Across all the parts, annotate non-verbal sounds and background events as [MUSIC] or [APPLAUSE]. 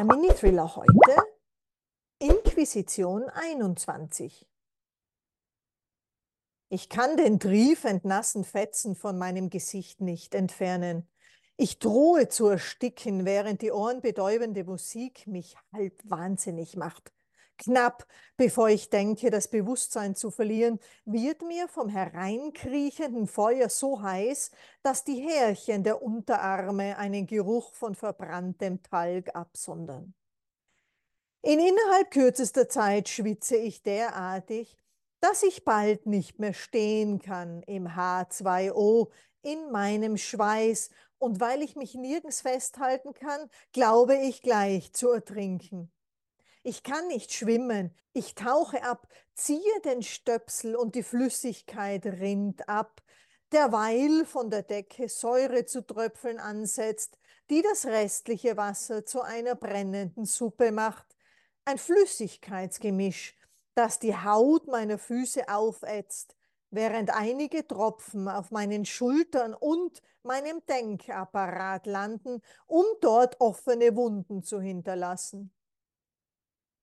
Der Mini-Thriller heute Inquisition 21. Ich kann den triefend nassen Fetzen von meinem Gesicht nicht entfernen. Ich drohe zu ersticken, während die ohrenbetäubende Musik mich halb wahnsinnig macht. Knapp, bevor ich denke, das Bewusstsein zu verlieren, wird mir vom hereinkriechenden Feuer so heiß, dass die Härchen der Unterarme einen Geruch von verbranntem Talg absondern. In innerhalb kürzester Zeit schwitze ich derartig, dass ich bald nicht mehr stehen kann im H2O in meinem Schweiß, und weil ich mich nirgends festhalten kann, glaube ich gleich zu ertrinken. Ich kann nicht schwimmen, ich tauche ab, ziehe den Stöpsel und die Flüssigkeit rinnt ab, derweil von der Decke Säure zu tröpfeln ansetzt, die das restliche Wasser zu einer brennenden Suppe macht, ein Flüssigkeitsgemisch, das die Haut meiner Füße aufätzt, während einige Tropfen auf meinen Schultern und meinem Denkapparat landen, um dort offene Wunden zu hinterlassen.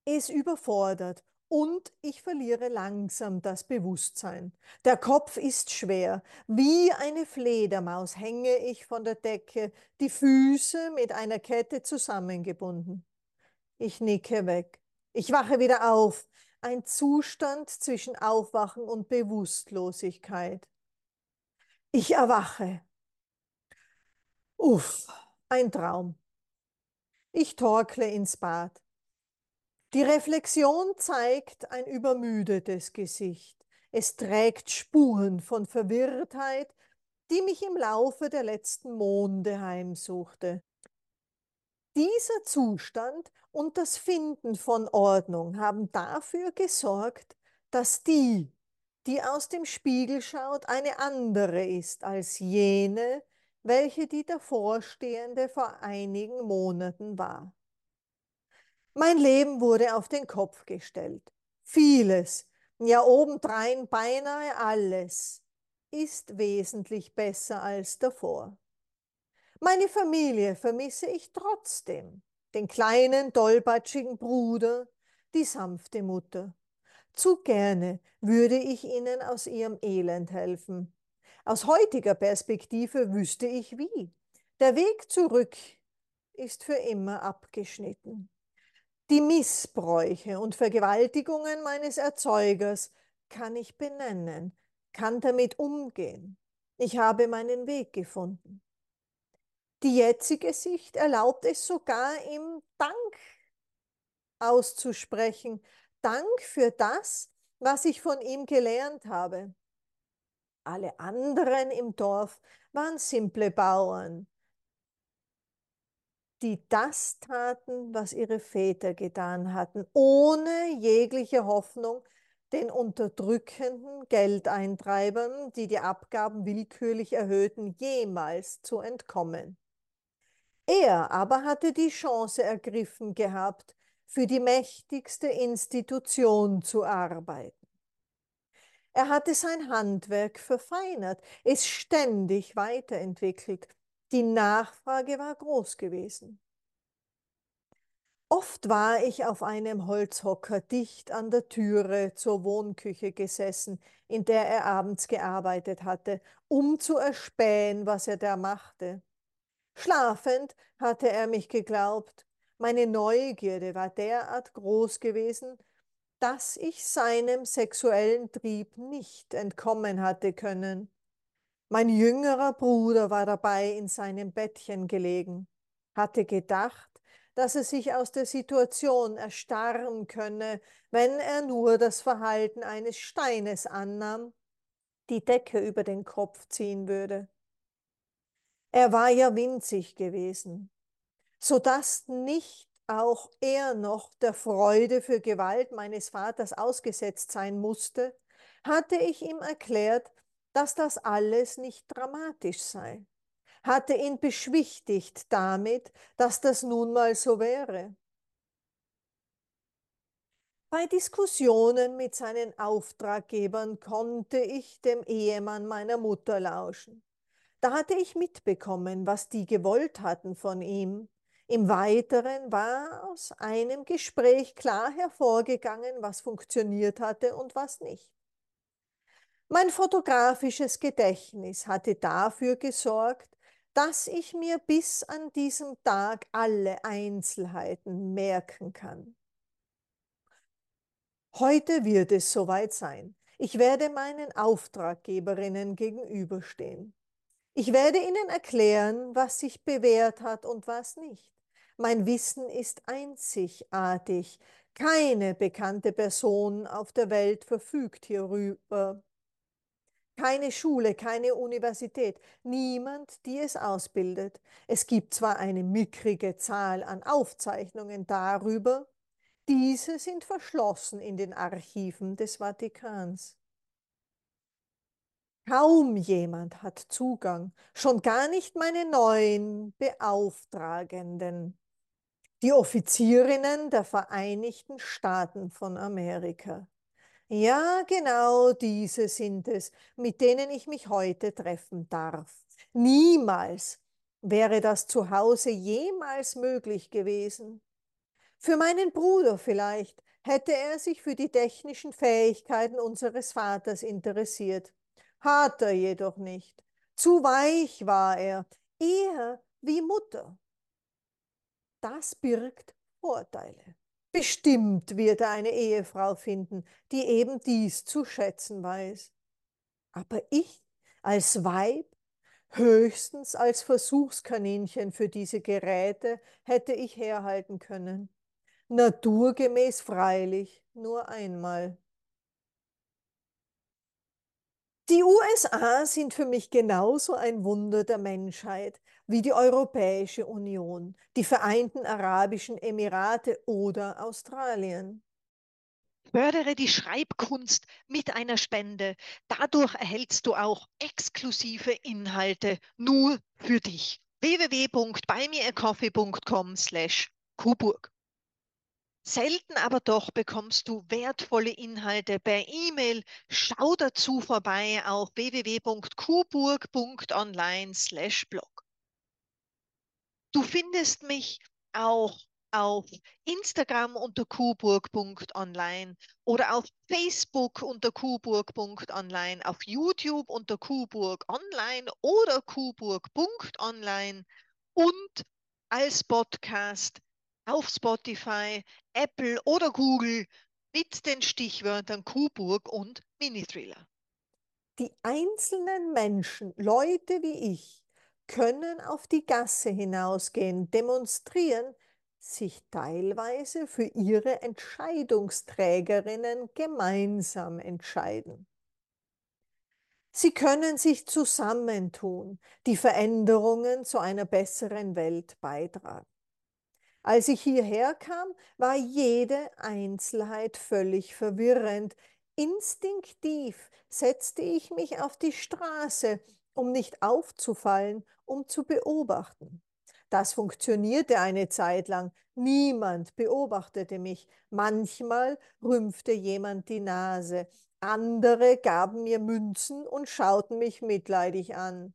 Es überfordert und ich verliere langsam das Bewusstsein. Der Kopf ist schwer. Wie eine Fledermaus hänge ich von der Decke, die Füße mit einer Kette zusammengebunden. Ich nicke weg. Ich wache wieder auf. Ein Zustand zwischen Aufwachen und Bewusstlosigkeit. Ich erwache. Uff, ein Traum. Ich torkle ins Bad. Die Reflexion zeigt ein übermüdetes Gesicht. Es trägt Spuren von Verwirrtheit, die mich im Laufe der letzten Monde heimsuchte. Dieser Zustand und das Finden von Ordnung haben dafür gesorgt, dass die, die aus dem Spiegel schaut, eine andere ist als jene, welche die davorstehende vor einigen Monaten war. Mein Leben wurde auf den Kopf gestellt. Vieles, ja obendrein beinahe alles, ist wesentlich besser als davor. Meine Familie vermisse ich trotzdem. Den kleinen, dolbatschigen Bruder, die sanfte Mutter. Zu gerne würde ich ihnen aus ihrem Elend helfen. Aus heutiger Perspektive wüsste ich wie. Der Weg zurück ist für immer abgeschnitten. Die Missbräuche und Vergewaltigungen meines Erzeugers kann ich benennen, kann damit umgehen. Ich habe meinen Weg gefunden. Die jetzige Sicht erlaubt es sogar, ihm Dank auszusprechen. Dank für das, was ich von ihm gelernt habe. Alle anderen im Dorf waren simple Bauern, die das taten, was ihre Väter getan hatten, ohne jegliche Hoffnung, den unterdrückenden Geldeintreibern, die die Abgaben willkürlich erhöhten, jemals zu entkommen. Er aber hatte die Chance ergriffen gehabt, für die mächtigste Institution zu arbeiten. Er hatte sein Handwerk verfeinert, es ständig weiterentwickelt. Die Nachfrage war groß gewesen. Oft war ich auf einem Holzhocker dicht an der Türe zur Wohnküche gesessen, in der er abends gearbeitet hatte, um zu erspähen, was er da machte. Schlafend hatte er mich geglaubt. Meine Neugierde war derart groß gewesen, dass ich seinem sexuellen Trieb nicht entkommen hatte können. Mein jüngerer Bruder war dabei in seinem Bettchen gelegen, hatte gedacht, dass er sich aus der Situation erstarren könne, wenn er nur das Verhalten eines Steines annahm, die Decke über den Kopf ziehen würde. Er war ja winzig gewesen, so dass nicht auch er noch der Freude für Gewalt meines Vaters ausgesetzt sein musste, hatte ich ihm erklärt, dass das alles nicht dramatisch sei, hatte ihn beschwichtigt damit, dass das nun mal so wäre. Bei Diskussionen mit seinen Auftraggebern konnte ich dem Ehemann meiner Mutter lauschen. Da hatte ich mitbekommen, was die gewollt hatten von ihm. Im Weiteren war aus einem Gespräch klar hervorgegangen, was funktioniert hatte und was nicht. Mein fotografisches Gedächtnis hatte dafür gesorgt, dass ich mir bis an diesem Tag alle Einzelheiten merken kann. Heute wird es soweit sein. Ich werde meinen Auftraggeberinnen gegenüberstehen. Ich werde ihnen erklären, was sich bewährt hat und was nicht. Mein Wissen ist einzigartig. Keine bekannte Person auf der Welt verfügt hierüber. Keine Schule, keine Universität, niemand, die es ausbildet. Es gibt zwar eine mickrige Zahl an Aufzeichnungen darüber, diese sind verschlossen in den Archiven des Vatikans. Kaum jemand hat Zugang, schon gar nicht meine neuen Beauftragenden, die Offizierinnen der Vereinigten Staaten von Amerika. Ja, genau diese sind es, mit denen ich mich heute treffen darf. Niemals wäre das zu Hause jemals möglich gewesen. Für meinen Bruder vielleicht hätte er sich für die technischen Fähigkeiten unseres Vaters interessiert. Hat er jedoch nicht. Zu weich war er, eher wie Mutter. Das birgt Vorteile. Bestimmt wird er eine Ehefrau finden, die eben dies zu schätzen weiß. Aber ich als Weib, höchstens als Versuchskaninchen für diese Geräte, hätte ich herhalten können. Naturgemäß freilich nur einmal. Die USA sind für mich genauso ein Wunder der Menschheit wie die Europäische Union, die Vereinten Arabischen Emirate oder Australien. Fördere die Schreibkunst mit einer Spende. Dadurch erhältst du auch exklusive Inhalte nur für dich. www.buymeacoffee.com slash Kuburg. Selten aber doch bekommst du wertvolle Inhalte per E-Mail. Schau dazu vorbei auf www.kuburg.online/blog. Du findest mich auch auf Instagram unter kuburg.online oder auf Facebook unter kuburg.online, auf YouTube unter kuburg online oder kuburg.online und als Podcast auf Spotify, Apple oder Google mit den Stichwörtern Kuburg und Mini-Thriller. Die einzelnen Menschen, Leute wie ich, können auf die Gasse hinausgehen, demonstrieren, sich teilweise für ihre Entscheidungsträgerinnen gemeinsam entscheiden. Sie können sich zusammentun, die Veränderungen zu einer besseren Welt beitragen. Als ich hierher kam, war jede Einzelheit völlig verwirrend. Instinktiv setzte ich mich auf die Straße, um nicht aufzufallen, um zu beobachten. Das funktionierte eine Zeit lang. Niemand beobachtete mich. Manchmal rümpfte jemand die Nase. Andere gaben mir Münzen und schauten mich mitleidig an.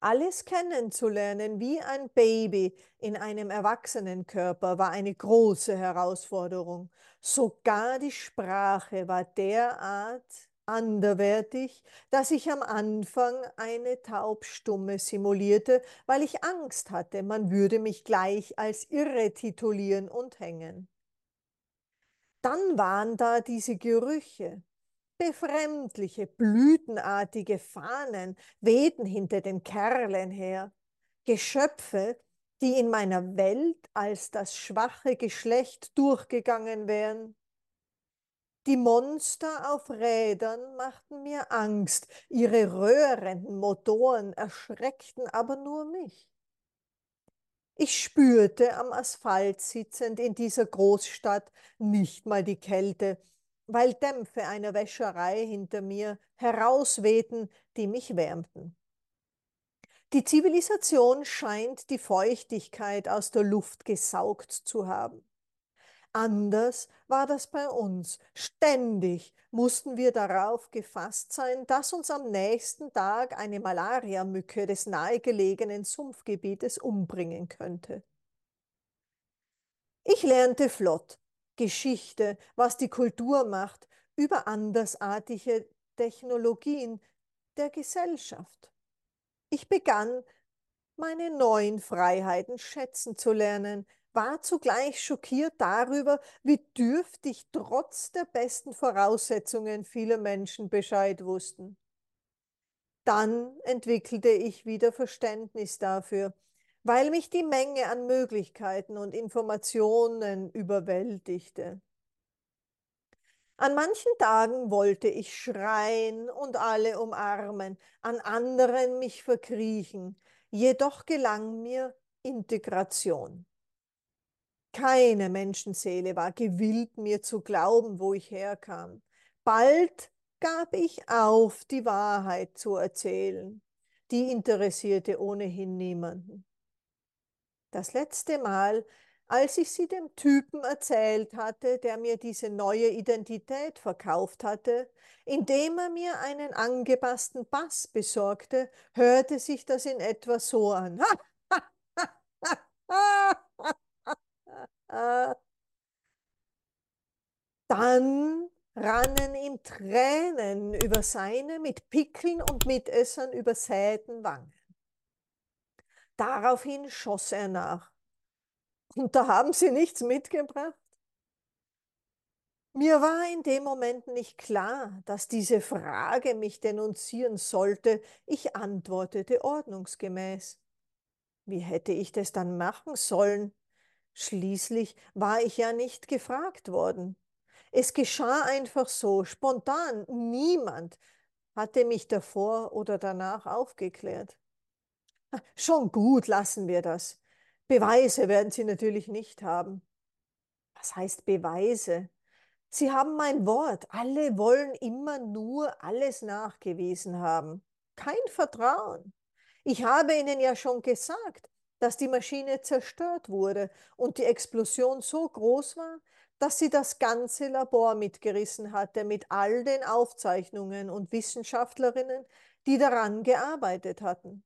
Alles kennenzulernen wie ein Baby in einem Erwachsenenkörper war eine große Herausforderung. Sogar die Sprache war derart anderwertig, dass ich am Anfang eine Taubstumme simulierte, weil ich Angst hatte, man würde mich gleich als irre titulieren und hängen. Dann waren da diese Gerüche, Befremdliche, blütenartige Fahnen wehten hinter den Kerlen her. Geschöpfe, die in meiner Welt als das schwache Geschlecht durchgegangen wären. Die Monster auf Rädern machten mir Angst, ihre röhrenden Motoren erschreckten aber nur mich. Ich spürte am Asphalt sitzend in dieser Großstadt nicht mal die Kälte, weil Dämpfe einer Wäscherei hinter mir herauswehten, die mich wärmten. Die Zivilisation scheint die Feuchtigkeit aus der Luft gesaugt zu haben. Anders war das bei uns. Ständig mussten wir darauf gefasst sein, dass uns am nächsten Tag eine Malariamücke des nahegelegenen Sumpfgebietes umbringen könnte. Ich lernte flott Geschichte, was die Kultur macht, über andersartige Technologien der Gesellschaft. Ich begann, meine neuen Freiheiten schätzen zu lernen, war zugleich schockiert darüber, wie dürftig trotz der besten Voraussetzungen viele Menschen Bescheid wussten. Dann entwickelte ich wieder Verständnis dafür, weil mich die Menge an Möglichkeiten und Informationen überwältigte. An manchen Tagen wollte ich schreien und alle umarmen, an anderen mich verkriechen, jedoch gelang mir Integration. Keine Menschenseele war gewillt, mir zu glauben, wo ich herkam. Bald gab ich auf, die Wahrheit zu erzählen. Die interessierte ohnehin niemanden. Das letzte Mal, als ich sie dem Typen erzählt hatte, der mir diese neue Identität verkauft hatte, indem er mir einen angepassten Bass besorgte, hörte sich das in etwa so an. [LAUGHS] Dann rannen ihm Tränen über seine mit Pickeln und Mitessern übersäten Wangen. Daraufhin schoss er nach. Und da haben Sie nichts mitgebracht? Mir war in dem Moment nicht klar, dass diese Frage mich denunzieren sollte. Ich antwortete ordnungsgemäß. Wie hätte ich das dann machen sollen? Schließlich war ich ja nicht gefragt worden. Es geschah einfach so, spontan. Niemand hatte mich davor oder danach aufgeklärt. Schon gut, lassen wir das. Beweise werden Sie natürlich nicht haben. Was heißt Beweise? Sie haben mein Wort. Alle wollen immer nur alles nachgewiesen haben. Kein Vertrauen. Ich habe Ihnen ja schon gesagt, dass die Maschine zerstört wurde und die Explosion so groß war, dass sie das ganze Labor mitgerissen hatte mit all den Aufzeichnungen und Wissenschaftlerinnen, die daran gearbeitet hatten.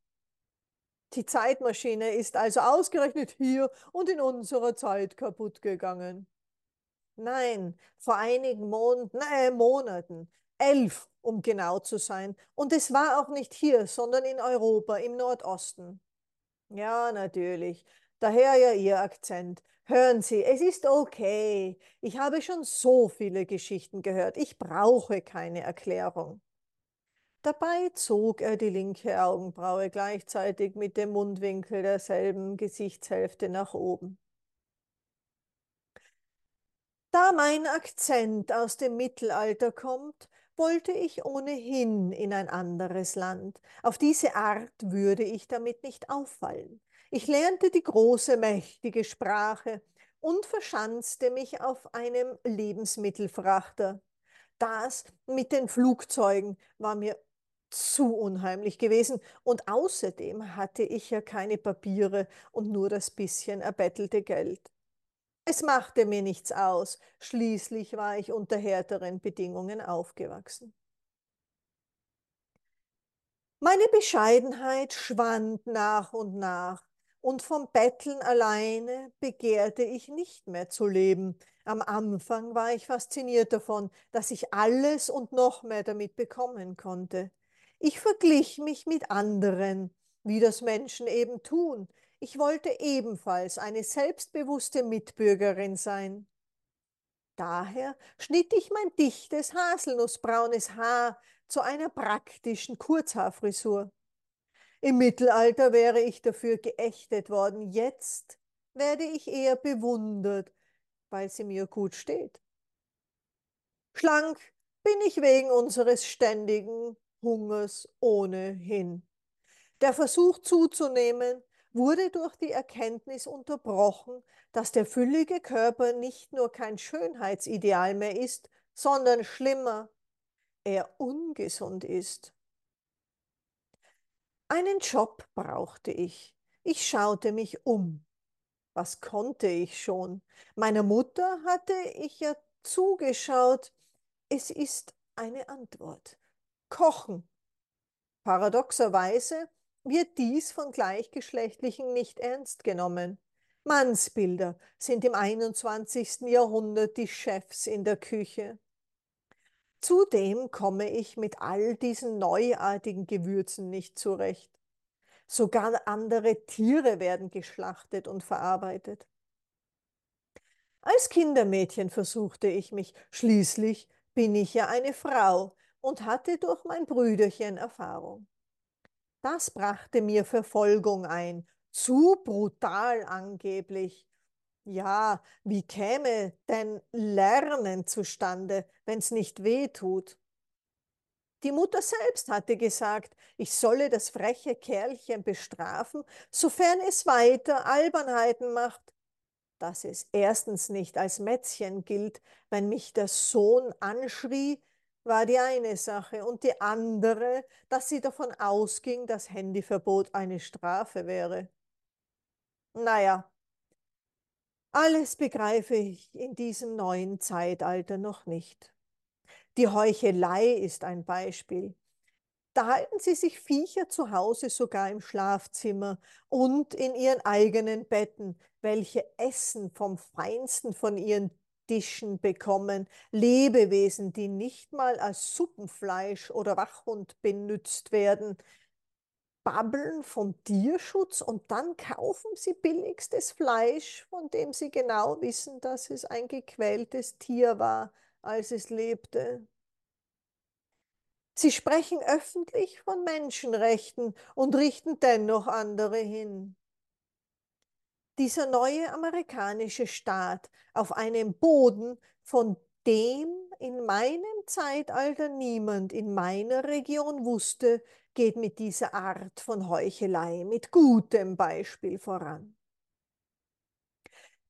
Die Zeitmaschine ist also ausgerechnet hier und in unserer Zeit kaputt gegangen. Nein, vor einigen Monaten, äh, Monaten, elf um genau zu sein. Und es war auch nicht hier, sondern in Europa, im Nordosten. Ja, natürlich. Daher ja Ihr Akzent. Hören Sie, es ist okay. Ich habe schon so viele Geschichten gehört. Ich brauche keine Erklärung. Dabei zog er die linke Augenbraue gleichzeitig mit dem Mundwinkel derselben Gesichtshälfte nach oben. Da mein Akzent aus dem Mittelalter kommt, wollte ich ohnehin in ein anderes Land. Auf diese Art würde ich damit nicht auffallen. Ich lernte die große, mächtige Sprache und verschanzte mich auf einem Lebensmittelfrachter. Das mit den Flugzeugen war mir zu unheimlich gewesen und außerdem hatte ich ja keine Papiere und nur das bisschen erbettelte Geld. Es machte mir nichts aus, schließlich war ich unter härteren Bedingungen aufgewachsen. Meine Bescheidenheit schwand nach und nach, und vom Betteln alleine begehrte ich nicht mehr zu leben. Am Anfang war ich fasziniert davon, dass ich alles und noch mehr damit bekommen konnte. Ich verglich mich mit anderen, wie das Menschen eben tun, ich wollte ebenfalls eine selbstbewusste Mitbürgerin sein. Daher schnitt ich mein dichtes haselnussbraunes Haar zu einer praktischen Kurzhaarfrisur. Im Mittelalter wäre ich dafür geächtet worden, jetzt werde ich eher bewundert, weil sie mir gut steht. Schlank bin ich wegen unseres ständigen Hungers ohnehin. Der Versuch zuzunehmen wurde durch die Erkenntnis unterbrochen, dass der füllige Körper nicht nur kein Schönheitsideal mehr ist, sondern schlimmer, er ungesund ist. Einen Job brauchte ich. Ich schaute mich um. Was konnte ich schon? Meiner Mutter hatte ich ja zugeschaut. Es ist eine Antwort. Kochen. Paradoxerweise wird dies von Gleichgeschlechtlichen nicht ernst genommen. Mannsbilder sind im 21. Jahrhundert die Chefs in der Küche. Zudem komme ich mit all diesen neuartigen Gewürzen nicht zurecht. Sogar andere Tiere werden geschlachtet und verarbeitet. Als Kindermädchen versuchte ich mich, schließlich bin ich ja eine Frau und hatte durch mein Brüderchen Erfahrung. Das brachte mir Verfolgung ein, zu brutal angeblich. Ja, wie käme denn Lernen zustande, wenn's nicht weh tut? Die Mutter selbst hatte gesagt, ich solle das freche Kerlchen bestrafen, sofern es weiter Albernheiten macht. Dass es erstens nicht als Mätzchen gilt, wenn mich der Sohn anschrie, war die eine Sache, und die andere, dass sie davon ausging, dass Handyverbot eine Strafe wäre. Naja, alles begreife ich in diesem neuen Zeitalter noch nicht. Die Heuchelei ist ein Beispiel. Da halten sie sich Viecher zu Hause sogar im Schlafzimmer und in ihren eigenen Betten, welche Essen vom Feinsten von ihren Tischen bekommen, Lebewesen, die nicht mal als Suppenfleisch oder Wachhund benützt werden, babbeln vom Tierschutz und dann kaufen sie billigstes Fleisch, von dem sie genau wissen, dass es ein gequältes Tier war, als es lebte. Sie sprechen öffentlich von Menschenrechten und richten dennoch andere hin. Dieser neue amerikanische Staat auf einem Boden, von dem in meinem Zeitalter niemand in meiner Region wusste, geht mit dieser Art von Heuchelei mit gutem Beispiel voran.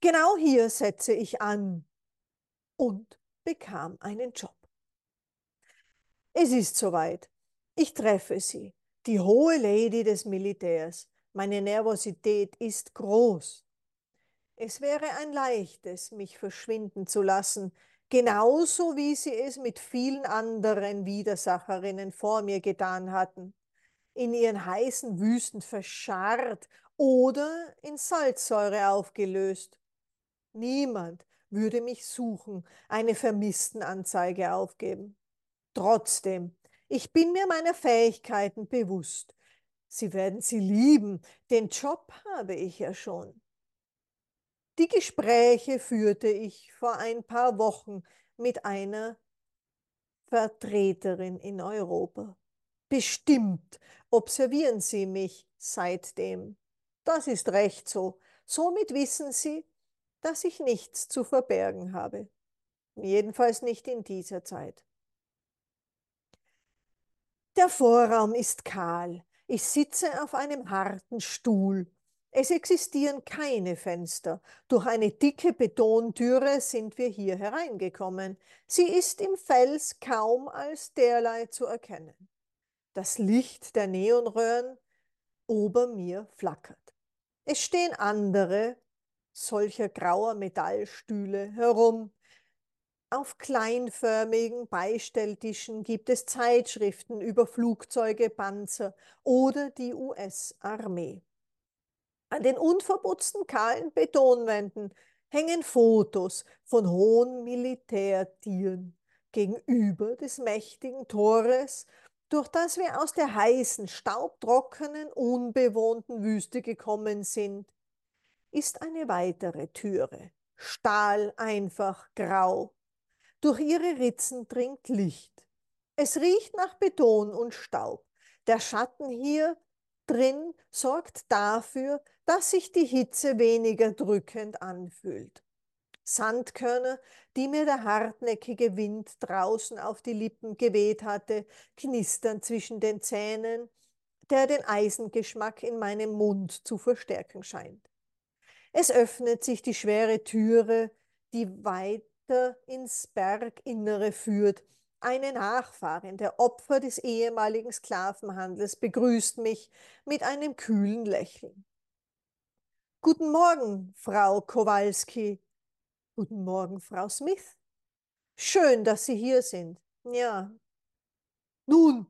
Genau hier setze ich an und bekam einen Job. Es ist soweit. Ich treffe sie, die hohe Lady des Militärs. Meine Nervosität ist groß. Es wäre ein leichtes, mich verschwinden zu lassen, genauso wie sie es mit vielen anderen Widersacherinnen vor mir getan hatten, in ihren heißen Wüsten verscharrt oder in Salzsäure aufgelöst. Niemand würde mich suchen, eine Vermisstenanzeige aufgeben. Trotzdem, ich bin mir meiner Fähigkeiten bewusst. Sie werden sie lieben, den Job habe ich ja schon. Die Gespräche führte ich vor ein paar Wochen mit einer Vertreterin in Europa. Bestimmt observieren Sie mich seitdem. Das ist recht so. Somit wissen Sie, dass ich nichts zu verbergen habe. Jedenfalls nicht in dieser Zeit. Der Vorraum ist kahl. Ich sitze auf einem harten Stuhl. Es existieren keine Fenster. Durch eine dicke Betontüre sind wir hier hereingekommen. Sie ist im Fels kaum als derlei zu erkennen. Das Licht der Neonröhren ober mir flackert. Es stehen andere solcher grauer Metallstühle herum. Auf kleinförmigen Beistelltischen gibt es Zeitschriften über Flugzeuge, Panzer oder die US-Armee. An den unverputzten kahlen Betonwänden hängen Fotos von hohen Militärtieren gegenüber des mächtigen Tores, durch das wir aus der heißen, staubtrockenen, unbewohnten Wüste gekommen sind, ist eine weitere Türe, Stahl einfach grau. Durch ihre Ritzen dringt Licht. Es riecht nach Beton und Staub. Der Schatten hier drin sorgt dafür, dass sich die Hitze weniger drückend anfühlt. Sandkörner, die mir der hartnäckige Wind draußen auf die Lippen geweht hatte, knistern zwischen den Zähnen, der den Eisengeschmack in meinem Mund zu verstärken scheint. Es öffnet sich die schwere Türe, die weiter ins Berginnere führt, eine Nachfahrin der Opfer des ehemaligen Sklavenhandels begrüßt mich mit einem kühlen Lächeln. Guten Morgen, Frau Kowalski. Guten Morgen, Frau Smith. Schön, dass Sie hier sind. Ja. Nun,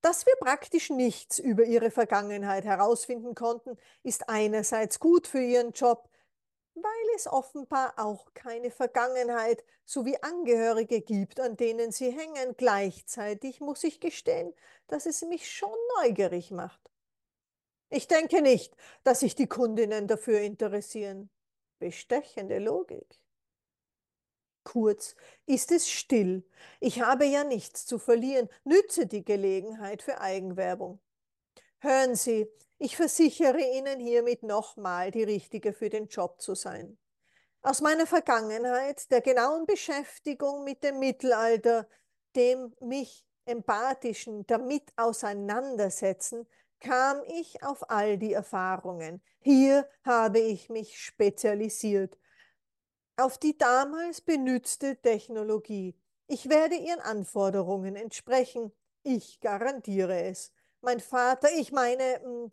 dass wir praktisch nichts über Ihre Vergangenheit herausfinden konnten, ist einerseits gut für Ihren Job, weil es offenbar auch keine Vergangenheit sowie Angehörige gibt, an denen Sie hängen. Gleichzeitig muss ich gestehen, dass es mich schon neugierig macht. Ich denke nicht, dass sich die Kundinnen dafür interessieren. Bestechende Logik. Kurz, ist es still. Ich habe ja nichts zu verlieren. Nütze die Gelegenheit für Eigenwerbung. Hören Sie, ich versichere Ihnen hiermit nochmal, die Richtige für den Job zu sein. Aus meiner Vergangenheit, der genauen Beschäftigung mit dem Mittelalter, dem mich empathischen damit auseinandersetzen, kam ich auf all die Erfahrungen. Hier habe ich mich spezialisiert auf die damals benützte Technologie. Ich werde Ihren Anforderungen entsprechen. Ich garantiere es. Mein Vater, ich meine, hm,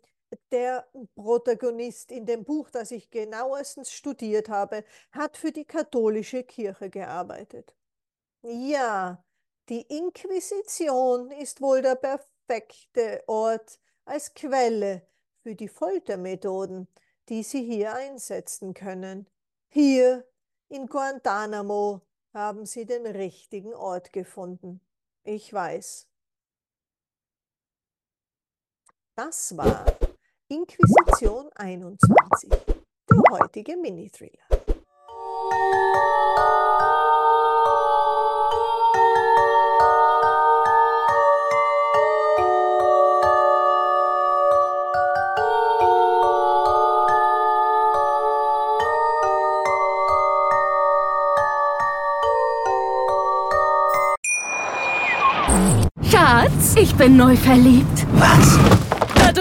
der Protagonist in dem Buch, das ich genauestens studiert habe, hat für die katholische Kirche gearbeitet. Ja, die Inquisition ist wohl der perfekte Ort als Quelle für die Foltermethoden, die Sie hier einsetzen können. Hier in Guantanamo haben Sie den richtigen Ort gefunden. Ich weiß. Das war Inquisition 21, der heutige Mini-Thriller. Schatz, ich bin neu verliebt. Was?